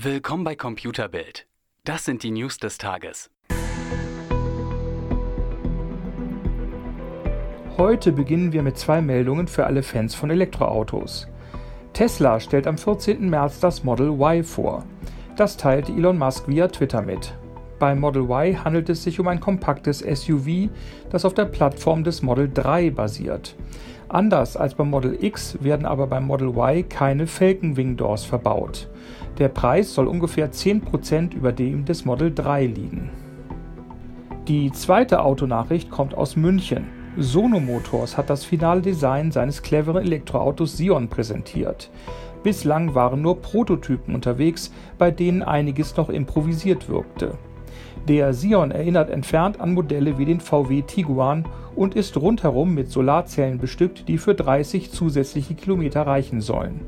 Willkommen bei Computerbild. Das sind die News des Tages. Heute beginnen wir mit zwei Meldungen für alle Fans von Elektroautos. Tesla stellt am 14. März das Model Y vor. Das teilte Elon Musk via Twitter mit. Beim Model Y handelt es sich um ein kompaktes SUV, das auf der Plattform des Model 3 basiert. Anders als beim Model X werden aber beim Model Y keine Falcon Wing Doors verbaut. Der Preis soll ungefähr 10% über dem des Model 3 liegen. Die zweite Autonachricht kommt aus München. Sono Motors hat das finale Design seines cleveren Elektroautos Sion präsentiert. Bislang waren nur Prototypen unterwegs, bei denen einiges noch improvisiert wirkte. Der Sion erinnert entfernt an Modelle wie den VW Tiguan und ist rundherum mit Solarzellen bestückt, die für 30 zusätzliche Kilometer reichen sollen.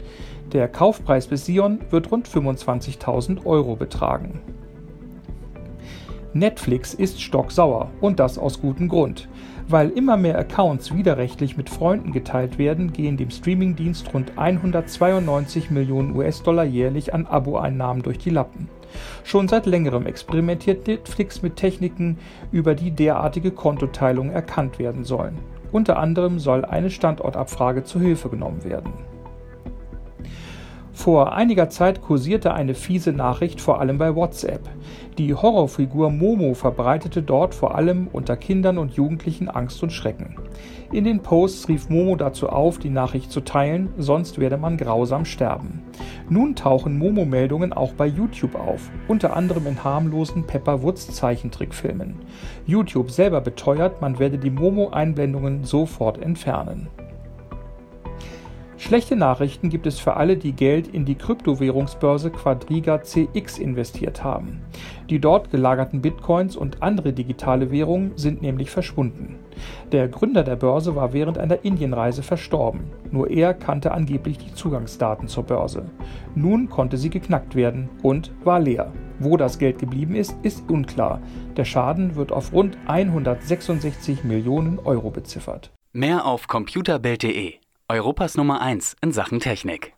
Der Kaufpreis bis Sion wird rund 25.000 Euro betragen. Netflix ist stocksauer und das aus gutem Grund. Weil immer mehr Accounts widerrechtlich mit Freunden geteilt werden, gehen dem Streamingdienst rund 192 Millionen US-Dollar jährlich an Abo-Einnahmen durch die Lappen. Schon seit längerem experimentiert Netflix mit Techniken, über die derartige Kontoteilungen erkannt werden sollen. Unter anderem soll eine Standortabfrage zu Hilfe genommen werden. Vor einiger Zeit kursierte eine fiese Nachricht vor allem bei WhatsApp. Die Horrorfigur Momo verbreitete dort vor allem unter Kindern und Jugendlichen Angst und Schrecken. In den Posts rief Momo dazu auf, die Nachricht zu teilen, sonst werde man grausam sterben. Nun tauchen Momo-Meldungen auch bei YouTube auf, unter anderem in harmlosen Pepper Woods Zeichentrickfilmen. YouTube selber beteuert, man werde die Momo-Einblendungen sofort entfernen. Schlechte Nachrichten gibt es für alle, die Geld in die Kryptowährungsbörse Quadriga CX investiert haben. Die dort gelagerten Bitcoins und andere digitale Währungen sind nämlich verschwunden. Der Gründer der Börse war während einer Indienreise verstorben. Nur er kannte angeblich die Zugangsdaten zur Börse. Nun konnte sie geknackt werden und war leer. Wo das Geld geblieben ist, ist unklar. Der Schaden wird auf rund 166 Millionen Euro beziffert. Mehr auf computerbild.de Europas Nummer 1 in Sachen Technik.